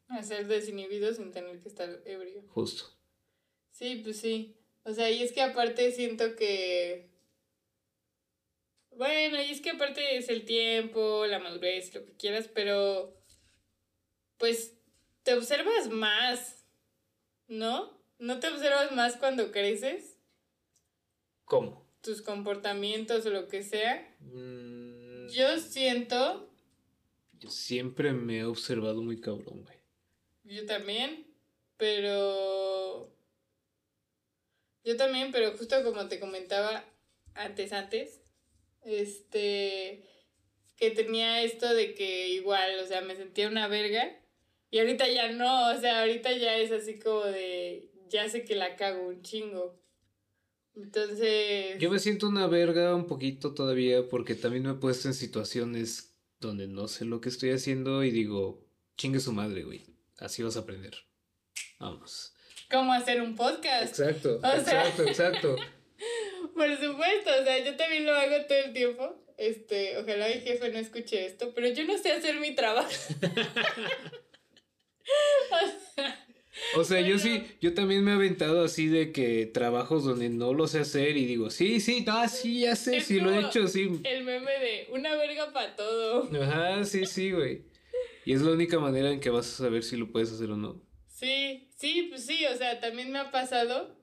a ser desinhibido sin tener que estar ebrio. Justo. Sí, pues sí. O sea, y es que aparte siento que... Bueno, y es que aparte es el tiempo, la madurez, lo que quieras, pero... Pues te observas más, ¿no? ¿No te observas más cuando creces? ¿Cómo? Tus comportamientos o lo que sea. Mm. Yo siento... Yo siempre me he observado muy cabrón, güey. Yo también, pero... Yo también, pero justo como te comentaba antes, antes, este, que tenía esto de que igual, o sea, me sentía una verga y ahorita ya no, o sea, ahorita ya es así como de, ya sé que la cago un chingo. Entonces... Yo me siento una verga un poquito todavía porque también me he puesto en situaciones donde no sé lo que estoy haciendo y digo, chingue su madre, güey. Así vas a aprender. Vamos. ¿Cómo hacer un podcast? Exacto, exacto, exacto. Por supuesto, o sea, yo también lo hago todo el tiempo. Este, ojalá mi jefe no escuche esto, pero yo no sé hacer mi trabajo. o sea, yo sí, yo también me he aventado así de que trabajos donde no lo sé hacer y digo, sí, sí, no, sí, ya sé, sí lo he hecho, sí. El meme de una verga para todo. Ajá, sí, sí, güey. Y es la única manera en que vas a saber si lo puedes hacer o no. Sí, sí, pues sí, o sea, también me ha pasado.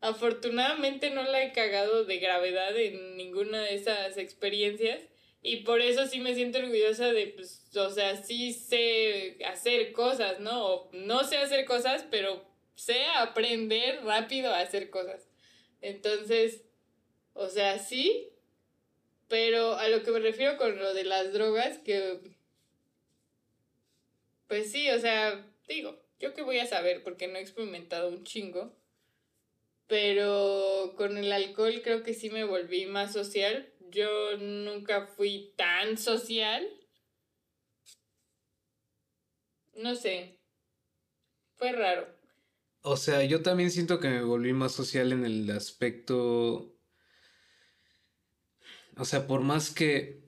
Afortunadamente no la he cagado de gravedad en ninguna de esas experiencias. Y por eso sí me siento orgullosa de, pues, o sea, sí sé hacer cosas, ¿no? O no sé hacer cosas, pero sé aprender rápido a hacer cosas. Entonces, o sea, sí, pero a lo que me refiero con lo de las drogas, que pues sí, o sea, digo, yo qué voy a saber porque no he experimentado un chingo. Pero con el alcohol creo que sí me volví más social. Yo nunca fui tan social. No sé. Fue raro. O sea, yo también siento que me volví más social en el aspecto. O sea, por más que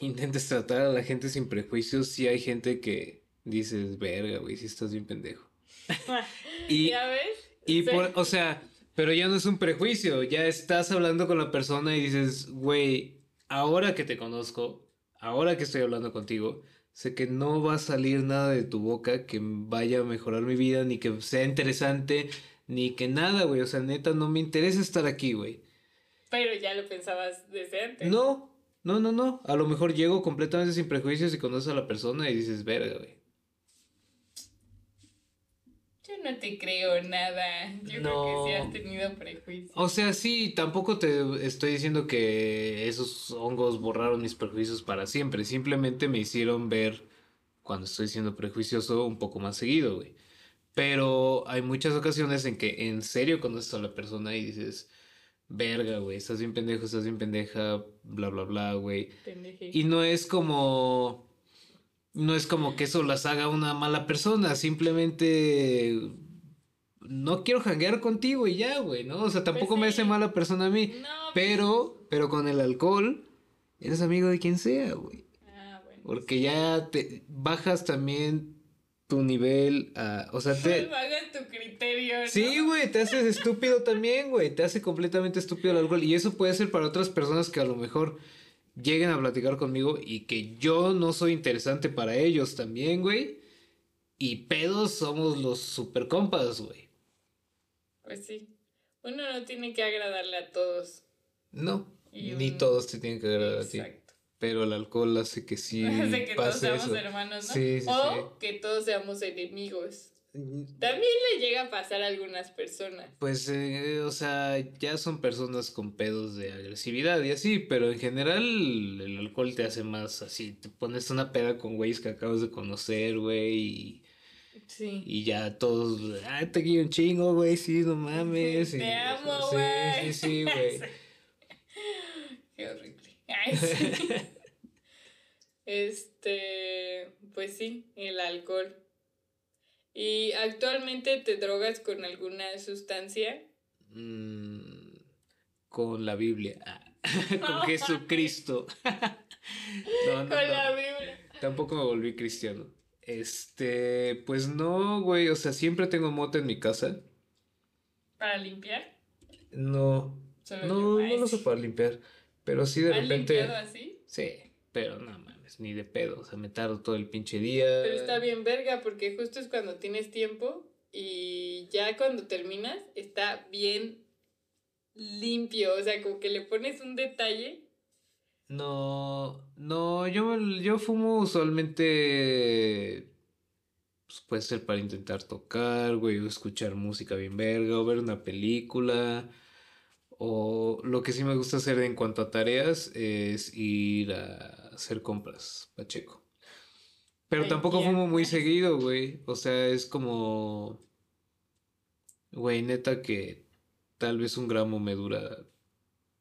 intentes tratar a la gente sin prejuicios, sí hay gente que dices, verga, güey, si estás bien pendejo. y, ¿Ya ves? Y por, o sea, pero ya no es un prejuicio, ya estás hablando con la persona y dices, güey, ahora que te conozco, ahora que estoy hablando contigo, sé que no va a salir nada de tu boca que vaya a mejorar mi vida, ni que sea interesante, ni que nada, güey. O sea, neta, no me interesa estar aquí, güey. Pero ya lo pensabas desde antes. No, no, no, no. A lo mejor llego completamente sin prejuicios y conoces a la persona y dices, verga, güey. Yo no te creo nada. Yo creo que sí has tenido prejuicios. O sea, sí, tampoco te estoy diciendo que esos hongos borraron mis prejuicios para siempre. Simplemente me hicieron ver cuando estoy siendo prejuicioso un poco más seguido, güey. Pero hay muchas ocasiones en que en serio conoces a la persona y dices, verga, güey, estás bien pendejo, estás bien pendeja, bla, bla, bla, güey. Y no es como no es como que eso las haga una mala persona, simplemente no quiero janguear contigo y ya, güey, ¿no? O sea, tampoco pues me hace mala persona a mí, pero, pero con el alcohol eres amigo de quien sea, güey. Ah, bueno. Porque ya te bajas también tu nivel a, o sea, te tu criterio, ¿no? Sí, güey, te haces estúpido también, güey, te hace completamente estúpido el alcohol y eso puede ser para otras personas que a lo mejor lleguen a platicar conmigo y que yo no soy interesante para ellos también, güey. Y pedos somos los super compas, güey. Pues sí. Uno no tiene que agradarle a todos. No, ni todos te tienen que agradar a ti. Pero el alcohol hace que sí. hace que todos seamos hermanos, ¿no? Sí, sí, o que todos seamos enemigos. También le llega a pasar a algunas personas. Pues, eh, o sea, ya son personas con pedos de agresividad y así, pero en general el alcohol te hace más así. Te pones una peda con güeyes que acabas de conocer, güey, y. Sí. Y ya todos, ah, te quiero un chingo, güey, sí, no mames. Te amo, güey. Sí, sí, sí, güey. Qué horrible. Ay, sí. este, pues sí, el alcohol. ¿Y actualmente te drogas con alguna sustancia? Mm, con la Biblia. Con Jesucristo. con la Biblia. Tampoco me volví cristiano. Este, pues no, güey. O sea, siempre tengo moto en mi casa. ¿Para limpiar? No. no, no lo sé para limpiar. Pero sí de ¿Has repente. limpiado así? Sí, pero no ni de pedo. O sea, me tardo todo el pinche día. Pero está bien verga, porque justo es cuando tienes tiempo y ya cuando terminas está bien limpio. O sea, como que le pones un detalle. No, no, yo, yo fumo usualmente. Pues puede ser para intentar tocar, güey, o escuchar música bien verga, o ver una película. O lo que sí me gusta hacer en cuanto a tareas es ir a hacer compras, Pacheco. Pero tampoco fumo muy seguido, güey. O sea, es como. Güey, neta que tal vez un gramo me dura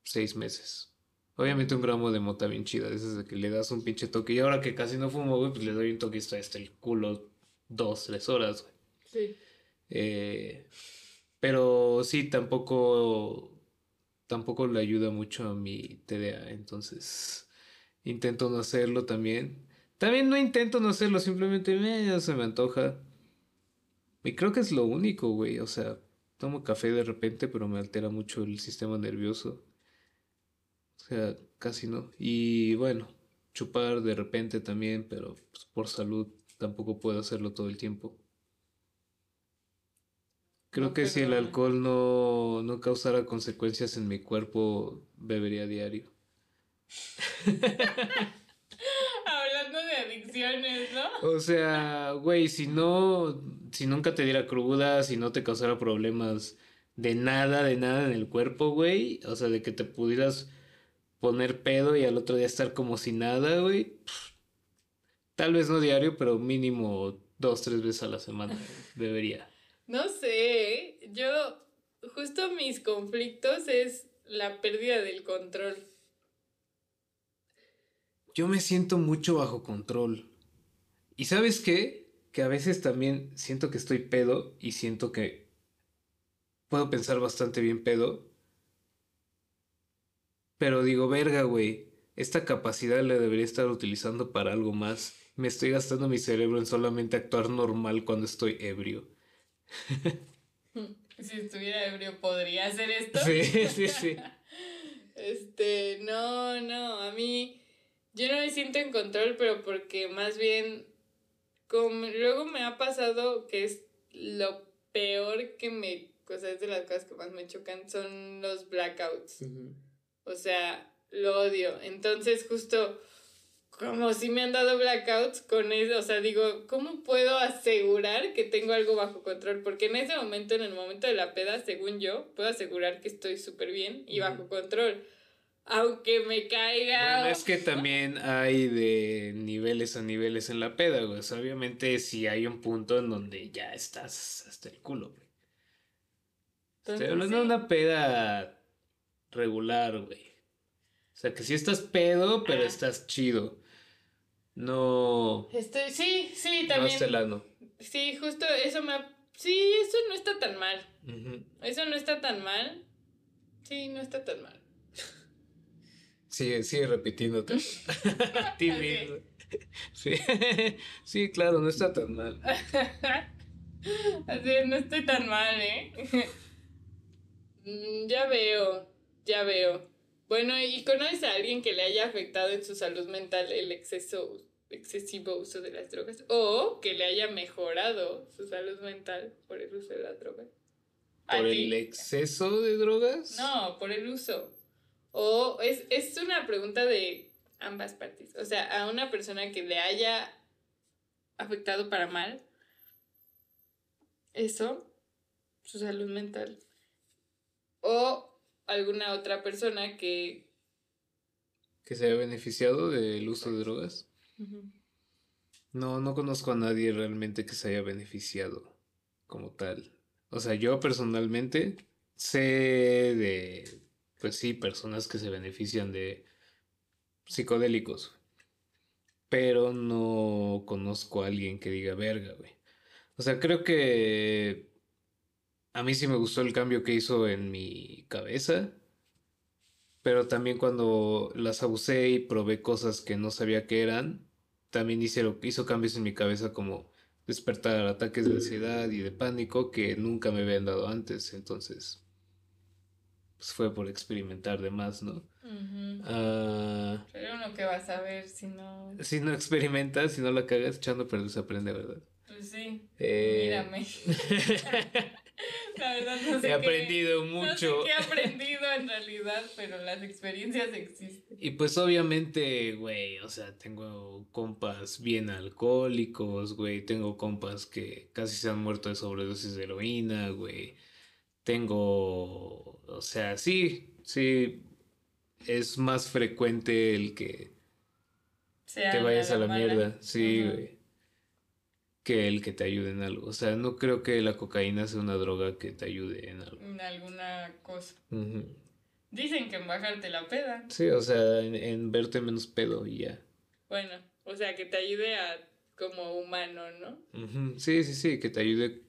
seis meses. Obviamente un gramo de mota bien chida, es de que le das un pinche toque. Y ahora que casi no fumo, güey, pues le doy un toque hasta el culo dos, tres horas, güey. Sí. Eh, pero sí, tampoco. Tampoco le ayuda mucho a mi TDA, entonces intento no hacerlo también. También no intento no hacerlo, simplemente me, se me antoja. Y creo que es lo único, güey. O sea, tomo café de repente, pero me altera mucho el sistema nervioso. O sea, casi no. Y bueno, chupar de repente también, pero pues, por salud tampoco puedo hacerlo todo el tiempo. Creo que si el alcohol no, no causara consecuencias en mi cuerpo, bebería diario. Hablando de adicciones, ¿no? O sea, güey, si no, si nunca te diera cruda, si no te causara problemas de nada, de nada en el cuerpo, güey, o sea, de que te pudieras poner pedo y al otro día estar como si nada, güey. Tal vez no diario, pero mínimo dos, tres veces a la semana bebería. No sé, yo justo mis conflictos es la pérdida del control yo me siento mucho bajo control. ¿Y sabes qué? que a veces también siento que estoy pedo y siento que puedo pensar bastante bien pedo. Pero digo, verga, güey, esta capacidad la debería estar utilizando para algo más. Me estoy gastando mi cerebro en solamente actuar normal cuando estoy ebrio. Si estuviera ebrio, ¿podría hacer esto? Sí, sí, sí. este, no, no, a mí, yo no me siento en control, pero porque más bien, como luego me ha pasado que es lo peor que me, o sea, es de las cosas que más me chocan, son los blackouts. O sea, lo odio. Entonces, justo como si me han dado blackouts con eso, o sea, digo, ¿cómo puedo asegurar que tengo algo bajo control? Porque en ese momento, en el momento de la peda, según yo, puedo asegurar que estoy súper bien y bajo control. Aunque me caiga. Bueno, es que también hay de niveles a niveles en la peda, güey. O sea, obviamente si hay un punto en donde ya estás hasta el culo, güey. Estoy hablando de una peda regular, güey. O sea, que sí estás pedo, pero estás chido. No. Estoy, sí, sí, también. No Sí, justo eso me. Sí, eso no está tan mal. Eso no está tan mal. Sí, no está tan mal. Sigue, sigue repitiéndote. sí. sí. sí, claro, no está tan mal. Así, no estoy tan mal, ¿eh? Mm, ya veo, ya veo. Bueno, ¿y conoces a alguien que le haya afectado en su salud mental el exceso, excesivo uso de las drogas? O que le haya mejorado su salud mental por el uso de las drogas. ¿Por el exceso de drogas? No, por el uso. O es, es una pregunta de ambas partes. O sea, a una persona que le haya afectado para mal eso, su salud mental. O alguna otra persona que... Que se haya beneficiado del uso de drogas. No, no conozco a nadie realmente que se haya beneficiado como tal. O sea, yo personalmente sé de, pues sí, personas que se benefician de psicodélicos. Pero no conozco a alguien que diga verga, güey. O sea, creo que a mí sí me gustó el cambio que hizo en mi cabeza, pero también cuando las abusé y probé cosas que no sabía que eran, también hizo, hizo cambios en mi cabeza como despertar ataques de ansiedad y de pánico que nunca me habían dado antes, entonces pues fue por experimentar de más, ¿no? Ah, pero uno que vas a ver si no... Si no experimentas, si no la cagas, echando pero se aprende, ¿verdad? Pues sí. Eh, Mírame. La verdad no sé. He aprendido mucho. No sé qué he aprendido en realidad, pero las experiencias existen. Y pues obviamente, güey, o sea, tengo compas bien alcohólicos, güey. Tengo compas que casi se han muerto de sobredosis de heroína, güey. Tengo, o sea, sí, sí, es más frecuente el que te vayas a la mierda. Sí, güey que el que te ayude en algo. O sea, no creo que la cocaína sea una droga que te ayude en algo. En alguna cosa. Dicen que en bajarte la peda. Sí, o sea, en, verte menos pedo y ya. Bueno, o sea, que te ayude a como humano, ¿no? Sí, sí, sí, que te ayude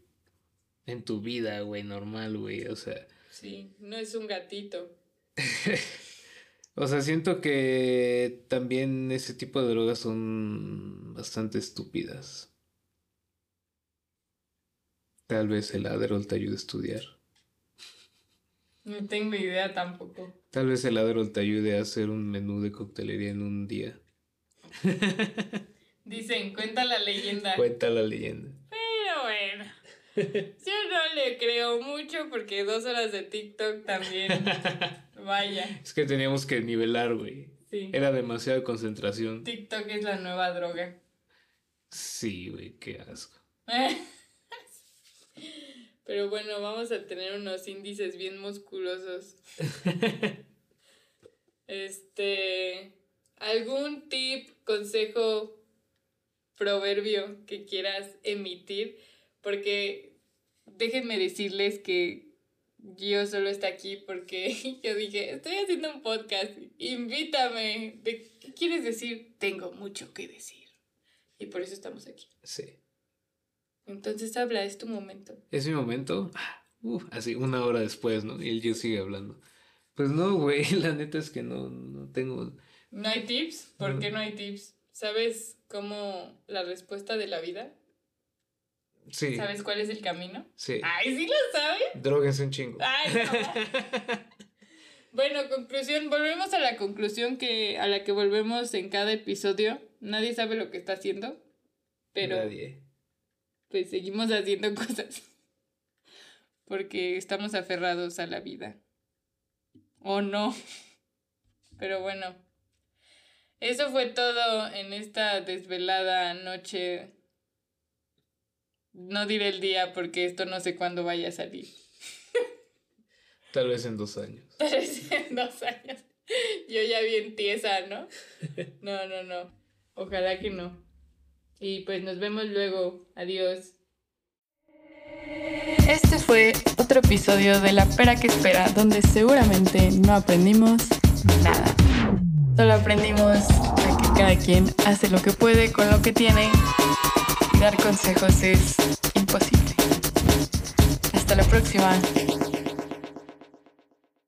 en tu vida, güey, normal, güey, o sea. Sí, no es un gatito. o sea, siento que también ese tipo de drogas son bastante estúpidas. Tal vez el Adderall te ayude a estudiar. No tengo idea tampoco. Tal vez el Adderall te ayude a hacer un menú de coctelería en un día. Dicen, cuenta la leyenda. Cuenta la leyenda. Pero bueno. Yo no le creo mucho porque dos horas de TikTok también. Vaya. Es que teníamos que nivelar, güey. Sí. Era demasiada concentración. TikTok es la nueva droga. Sí, güey, qué asco. Pero bueno, vamos a tener unos índices bien musculosos. este, ¿algún tip, consejo, proverbio que quieras emitir? Porque déjenme decirles que yo solo estoy aquí porque yo dije, estoy haciendo un podcast, invítame. ¿Qué quieres decir? Tengo mucho que decir. Y por eso estamos aquí. Sí. Entonces habla, es tu momento. ¿Es mi momento? Uf, así, una hora después, ¿no? Y él yo sigue hablando. Pues no, güey, la neta es que no, no tengo... ¿No hay tips? ¿Por qué no hay tips? ¿Sabes cómo la respuesta de la vida? Sí. ¿Sabes cuál es el camino? Sí. Ay, sí lo sabes. Drogas un chingo. Ay, no. bueno, conclusión, volvemos a la conclusión que a la que volvemos en cada episodio. Nadie sabe lo que está haciendo, pero Nadie. Pues seguimos haciendo cosas. Porque estamos aferrados a la vida. O no. Pero bueno. Eso fue todo en esta desvelada noche. No diré el día porque esto no sé cuándo vaya a salir. Tal vez en dos años. Parece en dos años. Yo ya bien tiesa, ¿no? No, no, no. Ojalá que no. Y pues nos vemos luego. Adiós. Este fue otro episodio de La Pera que Espera, donde seguramente no aprendimos nada. Solo aprendimos a que cada quien hace lo que puede con lo que tiene dar consejos es imposible. Hasta la próxima.